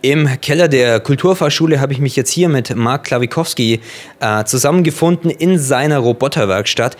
Im Keller der Kulturfahrschule habe ich mich jetzt hier mit Marc Klawikowski äh, zusammengefunden in seiner Roboterwerkstatt.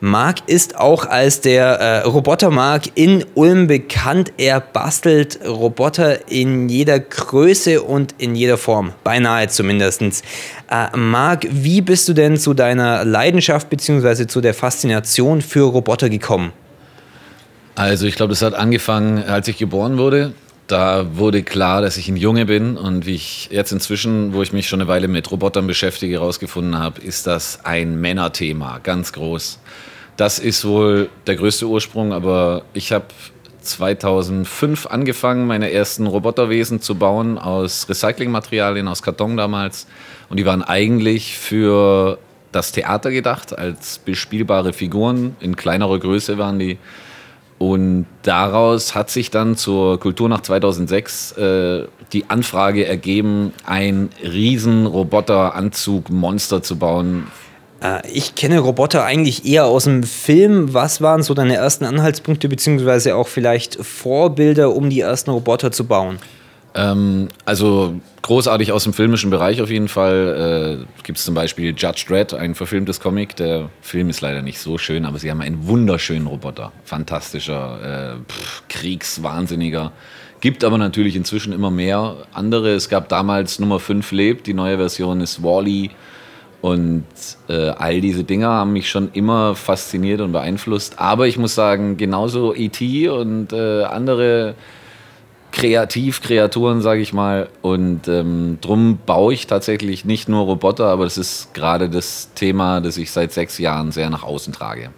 Marc ist auch als der äh, Roboter-Marc in Ulm bekannt. Er bastelt Roboter in jeder Größe und in jeder Form, beinahe zumindest. Äh, Marc, wie bist du denn zu deiner Leidenschaft bzw. zu der Faszination für Roboter gekommen? Also ich glaube, das hat angefangen, als ich geboren wurde. Da wurde klar, dass ich ein Junge bin und wie ich jetzt inzwischen, wo ich mich schon eine Weile mit Robotern beschäftige, herausgefunden habe, ist das ein Männerthema, ganz groß. Das ist wohl der größte Ursprung, aber ich habe 2005 angefangen, meine ersten Roboterwesen zu bauen aus Recyclingmaterialien, aus Karton damals. Und die waren eigentlich für das Theater gedacht, als bespielbare Figuren. In kleinerer Größe waren die. Und daraus hat sich dann zur Kulturnacht 2006 äh, die Anfrage ergeben, ein riesen Roboteranzug-Monster zu bauen. Äh, ich kenne Roboter eigentlich eher aus dem Film. Was waren so deine ersten Anhaltspunkte beziehungsweise auch vielleicht Vorbilder, um die ersten Roboter zu bauen? Ähm, also großartig aus dem filmischen Bereich auf jeden Fall. Äh, Gibt es zum Beispiel Judge Dredd, ein verfilmtes Comic. Der Film ist leider nicht so schön, aber sie haben einen wunderschönen Roboter. Fantastischer, äh, pff, Kriegswahnsinniger. Gibt aber natürlich inzwischen immer mehr andere. Es gab damals Nummer 5 lebt, die neue Version ist Wally. Und äh, all diese Dinge haben mich schon immer fasziniert und beeinflusst. Aber ich muss sagen, genauso E.T. und äh, andere Kreativkreaturen, sage ich mal. Und ähm, drum baue ich tatsächlich nicht nur Roboter, aber das ist gerade das Thema, das ich seit sechs Jahren sehr nach außen trage.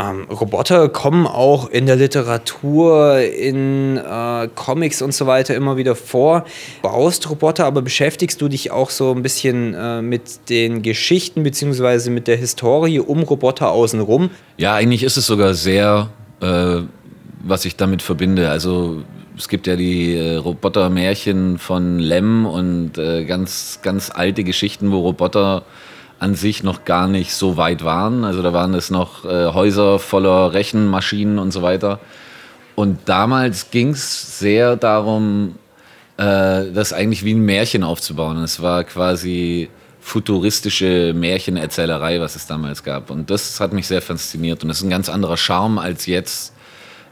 Ähm, Roboter kommen auch in der Literatur, in äh, Comics und so weiter immer wieder vor. Baust Roboter, aber beschäftigst du dich auch so ein bisschen äh, mit den Geschichten bzw. mit der Historie um Roboter außenrum? Ja, eigentlich ist es sogar sehr, äh, was ich damit verbinde. Also es gibt ja die äh, Robotermärchen von Lem und äh, ganz, ganz alte Geschichten, wo Roboter an sich noch gar nicht so weit waren. Also da waren es noch äh, Häuser voller Rechenmaschinen und so weiter. Und damals ging es sehr darum, äh, das eigentlich wie ein Märchen aufzubauen. es war quasi futuristische Märchenerzählerei, was es damals gab. Und das hat mich sehr fasziniert. Und das ist ein ganz anderer Charme als jetzt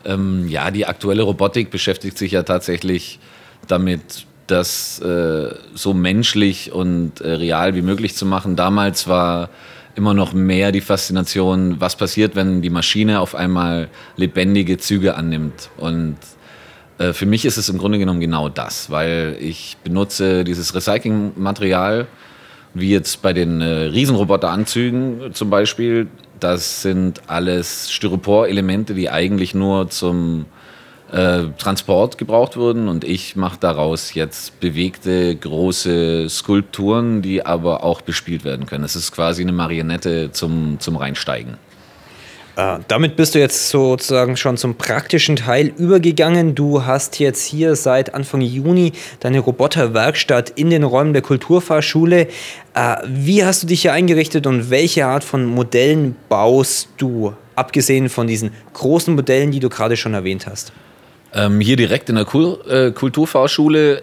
ähm, ja, die aktuelle Robotik beschäftigt sich ja tatsächlich damit, das äh, so menschlich und äh, real wie möglich zu machen. Damals war immer noch mehr die Faszination, was passiert, wenn die Maschine auf einmal lebendige Züge annimmt. Und äh, für mich ist es im Grunde genommen genau das, weil ich benutze dieses Recyclingmaterial, wie jetzt bei den äh, Riesenroboteranzügen zum Beispiel, das sind alles Styropor-Elemente, die eigentlich nur zum äh, Transport gebraucht wurden. Und ich mache daraus jetzt bewegte, große Skulpturen, die aber auch bespielt werden können. Es ist quasi eine Marionette zum, zum Reinsteigen. Äh, damit bist du jetzt sozusagen schon zum praktischen Teil übergegangen. Du hast jetzt hier seit Anfang Juni deine Roboterwerkstatt in den Räumen der Kulturfahrschule. Äh, wie hast du dich hier eingerichtet und welche Art von Modellen baust du, abgesehen von diesen großen Modellen, die du gerade schon erwähnt hast? Ähm, hier direkt in der Kul äh, Kulturfahrschule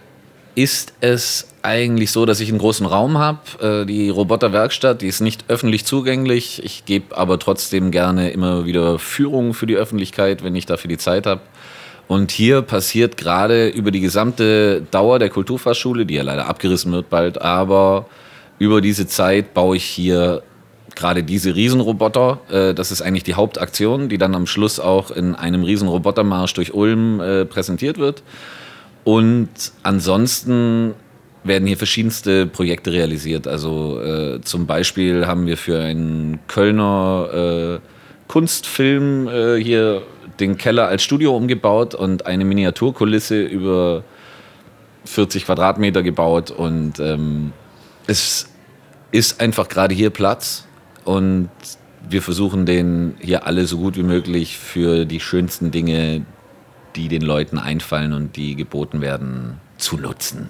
ist es eigentlich so, dass ich einen großen Raum habe. Äh, die Roboterwerkstatt, die ist nicht öffentlich zugänglich. Ich gebe aber trotzdem gerne immer wieder Führungen für die Öffentlichkeit, wenn ich dafür die Zeit habe. Und hier passiert gerade über die gesamte Dauer der Kulturfachschule, die ja leider abgerissen wird bald, aber über diese Zeit baue ich hier gerade diese Riesenroboter. Äh, das ist eigentlich die Hauptaktion, die dann am Schluss auch in einem Riesenrobotermarsch durch Ulm äh, präsentiert wird. Und ansonsten werden hier verschiedenste Projekte realisiert. Also äh, zum Beispiel haben wir für einen Kölner äh, Kunstfilm äh, hier den Keller als Studio umgebaut und eine Miniaturkulisse über 40 Quadratmeter gebaut. Und ähm, es ist einfach gerade hier Platz und wir versuchen den hier alle so gut wie möglich für die schönsten Dinge, die den Leuten einfallen und die geboten werden, zu nutzen.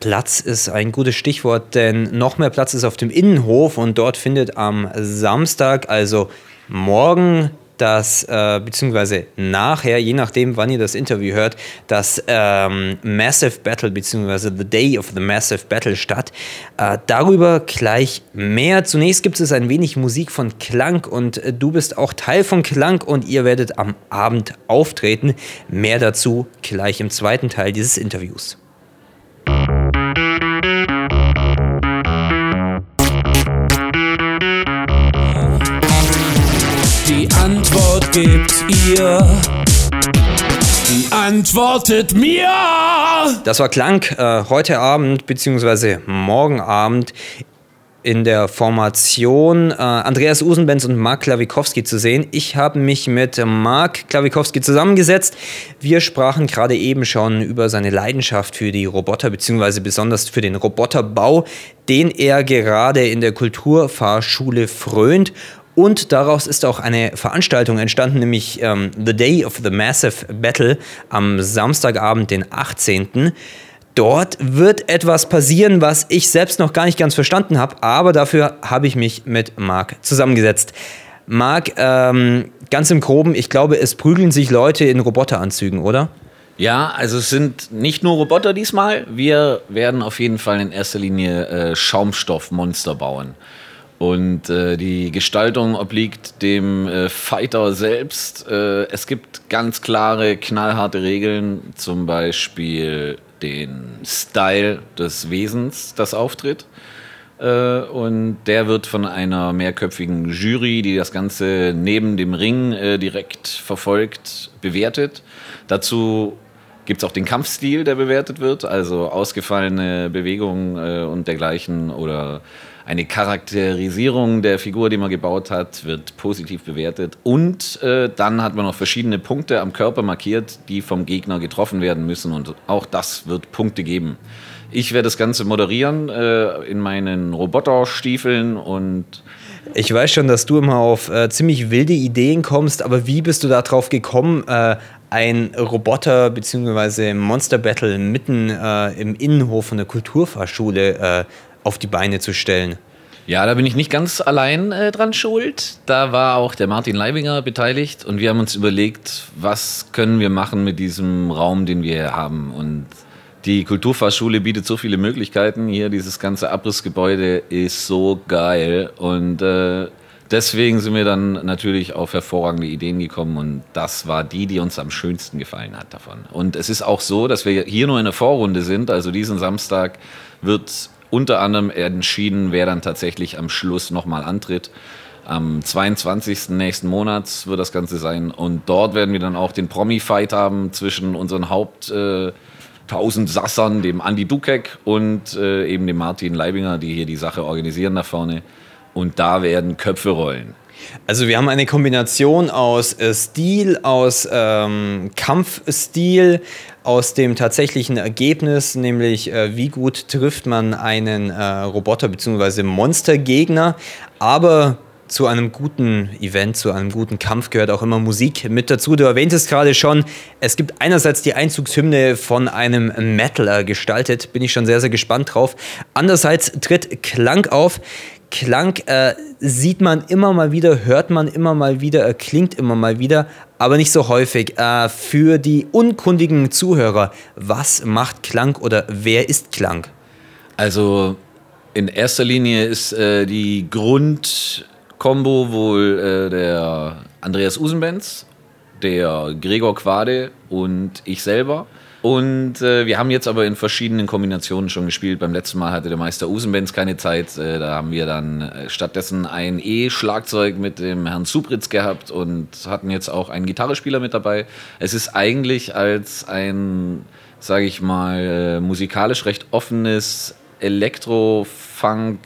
Platz ist ein gutes Stichwort, denn noch mehr Platz ist auf dem Innenhof und dort findet am Samstag, also morgen, dass, äh, beziehungsweise nachher, je nachdem, wann ihr das Interview hört, das ähm, Massive Battle, beziehungsweise The Day of the Massive Battle statt. Äh, darüber gleich mehr. Zunächst gibt es ein wenig Musik von Klang und äh, du bist auch Teil von Klang und ihr werdet am Abend auftreten. Mehr dazu gleich im zweiten Teil dieses Interviews. Gebt ihr. Antwortet mir. Das war Klang äh, heute Abend bzw. morgen Abend in der Formation äh, Andreas Usenbenz und Mark Klawikowski zu sehen. Ich habe mich mit Mark Klawikowski zusammengesetzt. Wir sprachen gerade eben schon über seine Leidenschaft für die Roboter bzw. besonders für den Roboterbau, den er gerade in der Kulturfahrschule frönt und daraus ist auch eine Veranstaltung entstanden, nämlich ähm, The Day of the Massive Battle am Samstagabend, den 18. Dort wird etwas passieren, was ich selbst noch gar nicht ganz verstanden habe, aber dafür habe ich mich mit Marc zusammengesetzt. Marc, ähm, ganz im Groben, ich glaube, es prügeln sich Leute in Roboteranzügen, oder? Ja, also es sind nicht nur Roboter diesmal. Wir werden auf jeden Fall in erster Linie äh, Schaumstoffmonster bauen. Und äh, die Gestaltung obliegt dem äh, Fighter selbst. Äh, es gibt ganz klare, knallharte Regeln, zum Beispiel den Style des Wesens, das auftritt. Äh, und der wird von einer mehrköpfigen Jury, die das Ganze neben dem Ring äh, direkt verfolgt, bewertet. Dazu gibt es auch den Kampfstil, der bewertet wird, also ausgefallene Bewegungen äh, und dergleichen oder eine Charakterisierung der Figur, die man gebaut hat, wird positiv bewertet. Und äh, dann hat man noch verschiedene Punkte am Körper markiert, die vom Gegner getroffen werden müssen. Und auch das wird Punkte geben. Ich werde das Ganze moderieren äh, in meinen Roboterstiefeln und ich weiß schon, dass du immer auf äh, ziemlich wilde Ideen kommst, aber wie bist du darauf gekommen, äh, ein Roboter bzw. Monster Battle mitten äh, im Innenhof von der Kulturfahrschule äh, auf die Beine zu stellen. Ja, da bin ich nicht ganz allein äh, dran schuld. Da war auch der Martin Leibinger beteiligt und wir haben uns überlegt, was können wir machen mit diesem Raum, den wir hier haben. Und die Kulturfahrschule bietet so viele Möglichkeiten. Hier, dieses ganze Abrissgebäude ist so geil. Und äh, deswegen sind wir dann natürlich auf hervorragende Ideen gekommen und das war die, die uns am schönsten gefallen hat davon. Und es ist auch so, dass wir hier nur in der Vorrunde sind. Also diesen Samstag wird unter anderem entschieden, wer dann tatsächlich am Schluss nochmal antritt. Am 22. nächsten Monats wird das Ganze sein. Und dort werden wir dann auch den Promi-Fight haben zwischen unseren Haupt- äh, 1000 Sassern, dem Andy Dukek und äh, eben dem Martin Leibinger, die hier die Sache organisieren da vorne. Und da werden Köpfe rollen. Also wir haben eine Kombination aus äh, Stil, aus ähm, Kampfstil, aus dem tatsächlichen Ergebnis, nämlich äh, wie gut trifft man einen äh, Roboter bzw. Monstergegner, aber zu einem guten Event, zu einem guten Kampf gehört auch immer Musik mit dazu. Du erwähntest gerade schon, es gibt einerseits die Einzugshymne von einem Metaler gestaltet, bin ich schon sehr, sehr gespannt drauf. Andererseits tritt Klang auf. Klang äh, sieht man immer mal wieder, hört man immer mal wieder, äh, klingt immer mal wieder, aber nicht so häufig. Äh, für die unkundigen Zuhörer, was macht Klang oder wer ist Klang? Also in erster Linie ist äh, die Grundkombo wohl äh, der Andreas Usenbenz, der Gregor Quade und ich selber. Und äh, wir haben jetzt aber in verschiedenen Kombinationen schon gespielt. Beim letzten Mal hatte der Meister Usenbenz keine Zeit. Äh, da haben wir dann äh, stattdessen ein E-Schlagzeug mit dem Herrn Subritz gehabt und hatten jetzt auch einen Gitarrespieler mit dabei. Es ist eigentlich als ein, sage ich mal, äh, musikalisch recht offenes Elektro-Funk,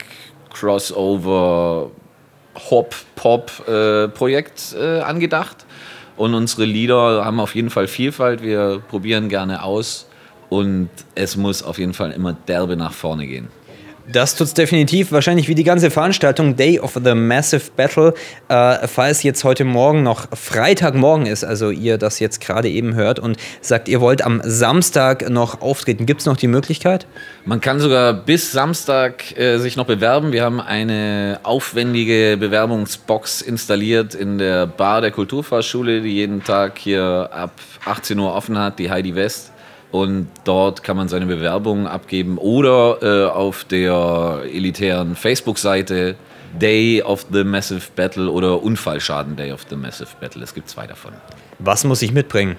Crossover, Hop-Pop-Projekt äh, äh, angedacht und unsere Lieder haben auf jeden Fall Vielfalt. Wir probieren gerne aus. Und es muss auf jeden Fall immer derbe nach vorne gehen. Das tut's definitiv. Wahrscheinlich wie die ganze Veranstaltung Day of the Massive Battle. Äh, falls jetzt heute Morgen noch Freitagmorgen ist, also ihr das jetzt gerade eben hört und sagt, ihr wollt am Samstag noch auftreten, gibt es noch die Möglichkeit? Man kann sogar bis Samstag äh, sich noch bewerben. Wir haben eine aufwendige Bewerbungsbox installiert in der Bar der Kulturfahrschule, die jeden Tag hier ab 18 Uhr offen hat, die Heidi West. Und dort kann man seine Bewerbung abgeben oder äh, auf der elitären Facebook-Seite Day of the Massive Battle oder Unfallschaden Day of the Massive Battle. Es gibt zwei davon. Was muss ich mitbringen?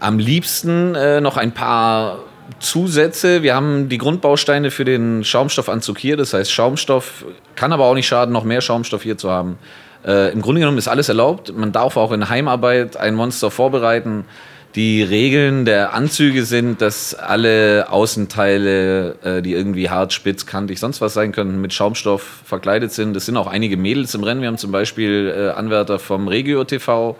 Am liebsten äh, noch ein paar Zusätze. Wir haben die Grundbausteine für den Schaumstoffanzug hier. Das heißt, Schaumstoff kann aber auch nicht schaden, noch mehr Schaumstoff hier zu haben. Äh, Im Grunde genommen ist alles erlaubt. Man darf auch in Heimarbeit ein Monster vorbereiten. Die Regeln der Anzüge sind, dass alle Außenteile, äh, die irgendwie hart, spitz, kantig, sonst was sein könnten, mit Schaumstoff verkleidet sind. Es sind auch einige Mädels im Rennen. Wir haben zum Beispiel äh, Anwärter vom Regio TV,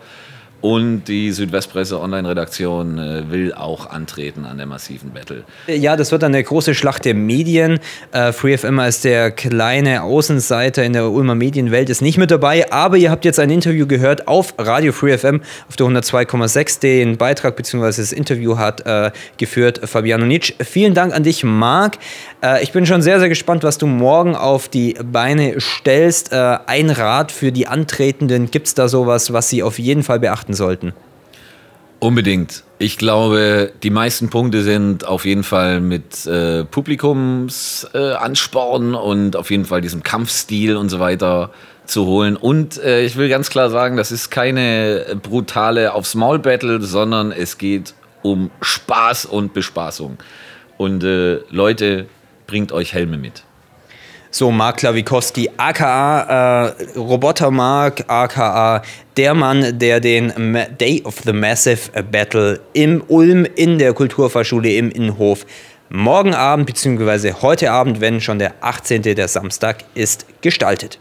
und die Südwestpresse Online-Redaktion äh, will auch antreten an der massiven Battle. Ja, das wird eine große Schlacht der Medien. Äh, FreeFM als der kleine Außenseiter in der Ulmer Medienwelt ist nicht mit dabei, aber ihr habt jetzt ein Interview gehört auf Radio FreeFM auf der 102,6. Den Beitrag bzw. das Interview hat äh, geführt Fabiano Nitsch. Vielen Dank an dich, Marc. Äh, ich bin schon sehr, sehr gespannt, was du morgen auf die Beine stellst. Äh, ein Rat für die Antretenden. Gibt es da sowas, was sie auf jeden Fall beachten sollten? Unbedingt. Ich glaube, die meisten Punkte sind auf jeden Fall mit äh, Publikumsansporn äh, und auf jeden Fall diesem Kampfstil und so weiter zu holen. Und äh, ich will ganz klar sagen, das ist keine brutale aufs Maul Battle, sondern es geht um Spaß und Bespaßung. Und äh, Leute, bringt euch Helme mit. So, Mark Klawikowski, aka äh, Roboter Mark, aka der Mann, der den Day of the Massive Battle im Ulm in der Kulturfahrschule im Innenhof morgen Abend bzw. heute Abend, wenn schon der 18. der Samstag ist, gestaltet.